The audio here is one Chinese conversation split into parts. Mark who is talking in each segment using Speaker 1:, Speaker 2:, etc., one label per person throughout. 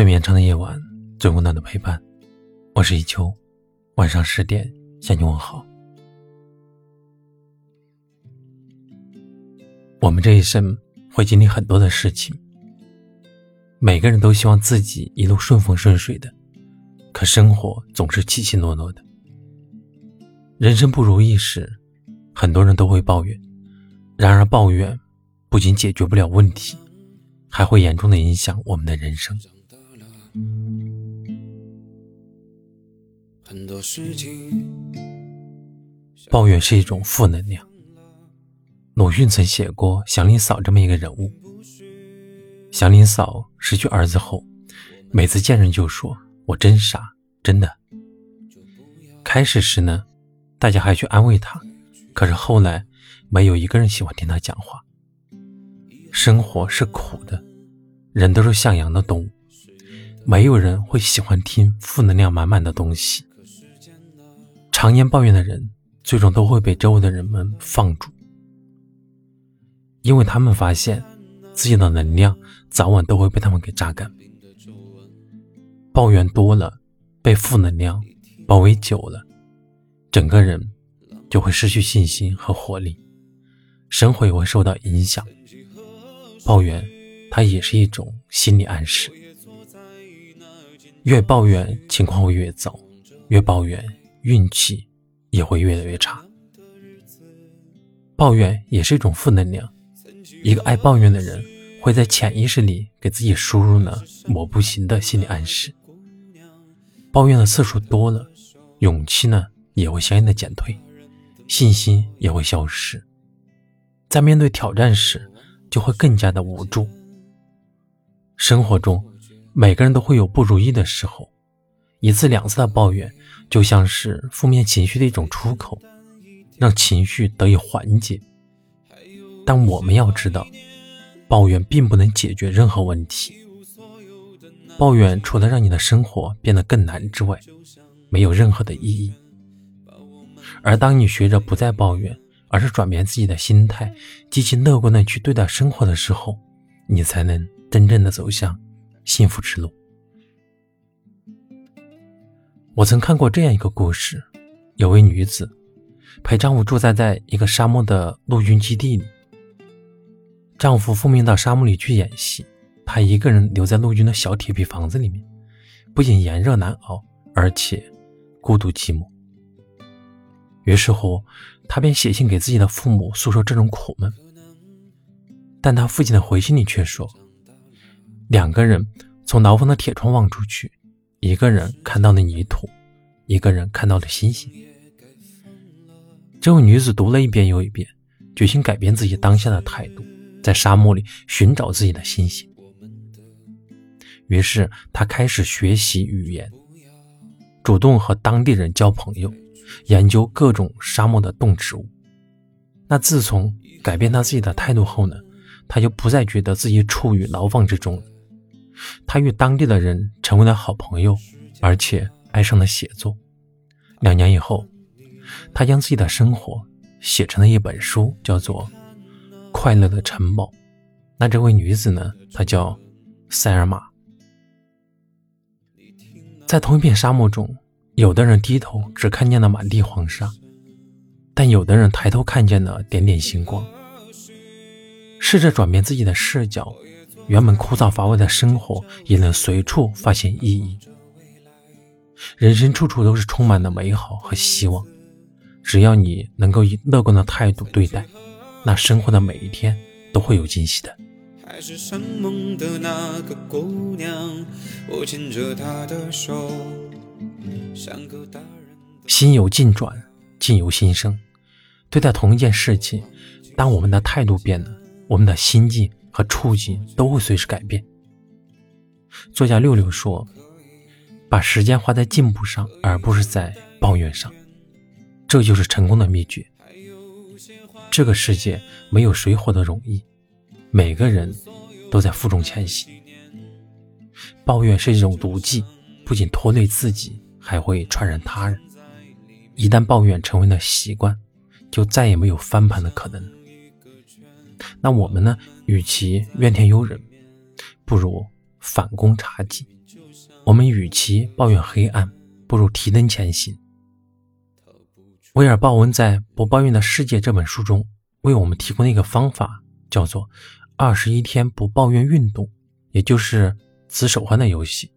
Speaker 1: 最绵长的夜晚，最温暖的陪伴。我是一秋，晚上十点向你问好。我们这一生会经历很多的事情，每个人都希望自己一路顺风顺水的，可生活总是起起落落的。人生不如意时，很多人都会抱怨，然而抱怨不仅解决不了问题，还会严重的影响我们的人生。很多事情，抱怨是一种负能量。鲁迅曾写过祥林嫂这么一个人物。祥林嫂失去儿子后，每次见人就说：“我真傻，真的。”开始时呢，大家还去安慰她，可是后来，没有一个人喜欢听她讲话。生活是苦的，人都是向阳的动物。没有人会喜欢听负能量满满的东西。常年抱怨的人，最终都会被周围的人们放逐，因为他们发现自己的能量早晚都会被他们给榨干。抱怨多了，被负能量包围久了，整个人就会失去信心和活力，生活也会受到影响。抱怨，它也是一种心理暗示。越抱怨，情况会越糟；越抱怨，运气也会越来越差。抱怨也是一种负能量。一个爱抱怨的人，会在潜意识里给自己输入呢“我不行”的心理暗示。抱怨的次数多了，勇气呢也会相应的减退，信心也会消失。在面对挑战时，就会更加的无助。生活中。每个人都会有不如意的时候，一次两次的抱怨就像是负面情绪的一种出口，让情绪得以缓解。但我们要知道，抱怨并不能解决任何问题。抱怨除了让你的生活变得更难之外，没有任何的意义。而当你学着不再抱怨，而是转变自己的心态，积极乐观的去对待生活的时候，你才能真正的走向。幸福之路。我曾看过这样一个故事：有位女子陪丈夫住在在一个沙漠的陆军基地里。丈夫奉命到沙漠里去演戏，她一个人留在陆军的小铁皮房子里面，不仅炎热难熬，而且孤独寂寞。于是乎，她便写信给自己的父母诉说这种苦闷。但她父亲的回信里却说。两个人从牢房的铁窗望出去，一个人看到了泥土，一个人看到了星星。这位女子读了一遍又一遍，决心改变自己当下的态度，在沙漠里寻找自己的星星。于是，她开始学习语言，主动和当地人交朋友，研究各种沙漠的动植物。那自从改变她自己的态度后呢，她就不再觉得自己处于牢房之中了。他与当地的人成为了好朋友，而且爱上了写作。两年以后，他将自己的生活写成了一本书，叫做《快乐的城堡》。那这位女子呢？她叫塞尔玛。在同一片沙漠中，有的人低头只看见了满地黄沙，但有的人抬头看见了点点星光。试着转变自己的视角。原本枯燥乏味的生活，也能随处发现意义。人生处处都是充满了美好和希望，只要你能够以乐观的态度对待，那生活的每一天都会有惊喜的。心有境转，境由心生。对待同一件事情，当我们的态度变了，我们的心境。和处境都会随时改变。作家六六说：“把时间花在进步上，而不是在抱怨上，这就是成功的秘诀。”这个世界没有谁活得容易，每个人都在负重前行。抱怨是一种毒剂，不仅拖累自己，还会传染他人。一旦抱怨成为了习惯，就再也没有翻盘的可能。那我们呢？与其怨天尤人，不如反攻查己。我们与其抱怨黑暗，不如提灯前行。威尔·鲍温在《不抱怨的世界》这本书中为我们提供了一个方法，叫做“二十一天不抱怨运动”，也就是紫手环的游戏。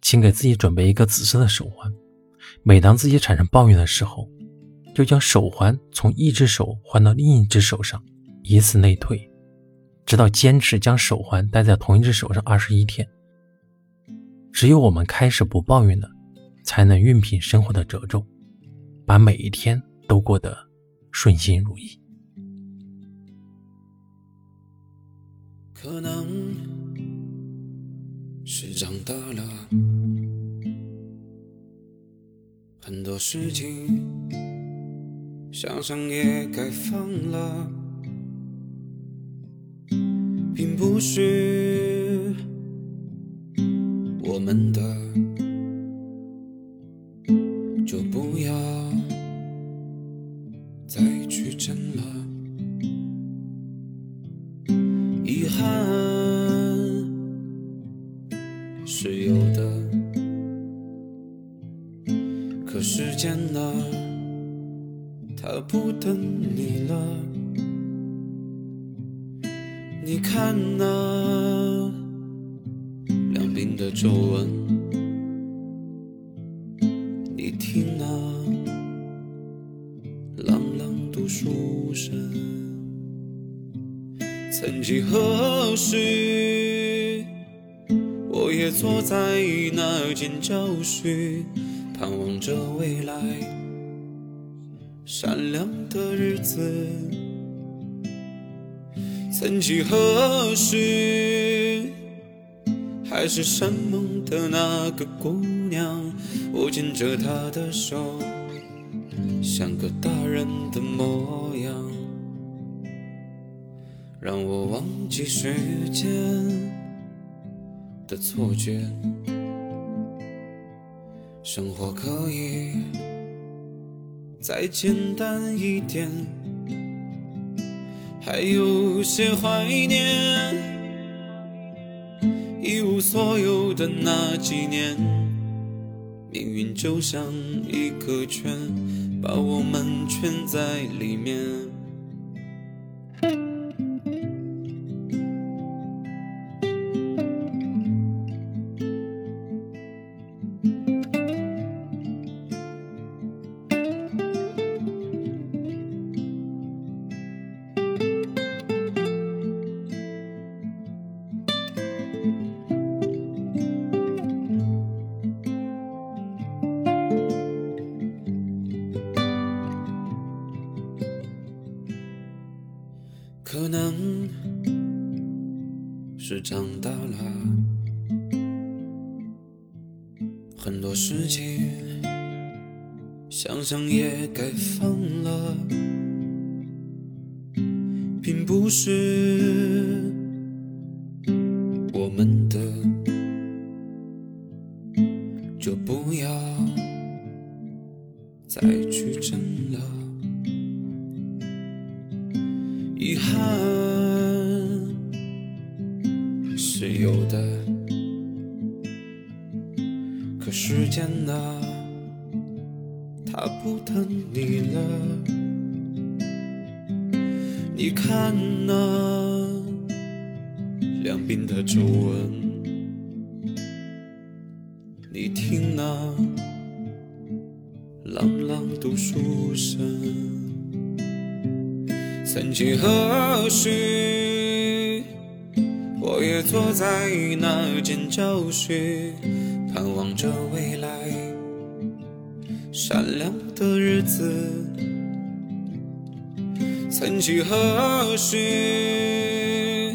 Speaker 1: 请给自己准备一个紫色的手环，每当自己产生抱怨的时候，就将手环从一只手换到另一只手上，以此类推，直到坚持将手环戴在同一只手上二十一天。只有我们开始不抱怨了，才能熨平生活的褶皱。把每一天都过得顺心如意。
Speaker 2: 可能是长大了，很多事情想想也该放了，并不是我们的，就不要。再去争了，遗憾是有的，可时间呢，它不等你了。你看那两鬓的皱纹，你听那朗朗读。书声，曾几何时，我也坐在那间教室，盼望着未来闪亮的日子。曾几何时，还是山盟的那个姑娘，我牵着她的手。像个大人的模样，让我忘记时间的错觉。生活可以再简单一点，还有些怀念一无所有的那几年。命运就像一个圈。把我们圈在里面。长大了，很多事情想想也该放了，并不是有的，可时间呢，它不等你了。你看那两鬓的皱纹，你听那朗朗读书声。曾几何时，坐在那间教室，盼望着未来闪亮的日子。曾几何时，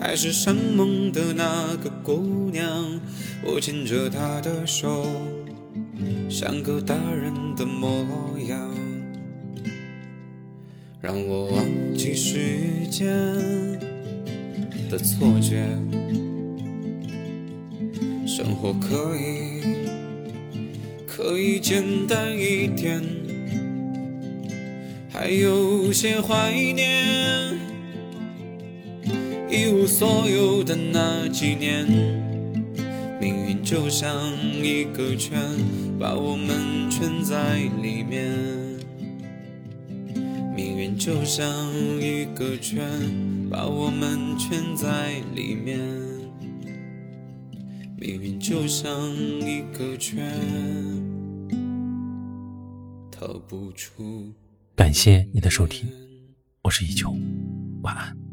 Speaker 2: 还是山盟的那个姑娘，我牵着她的手，像个大人的模样。让我忘记时间的错觉，生活可以可以简单一点，还有些怀念一无所有的那几年，命运就像一个圈，把我们圈在里面。命运就像一个圈，把我们圈在里面。命运就像一个圈，逃不出。
Speaker 1: 感谢你的收听，我是依旧，晚安。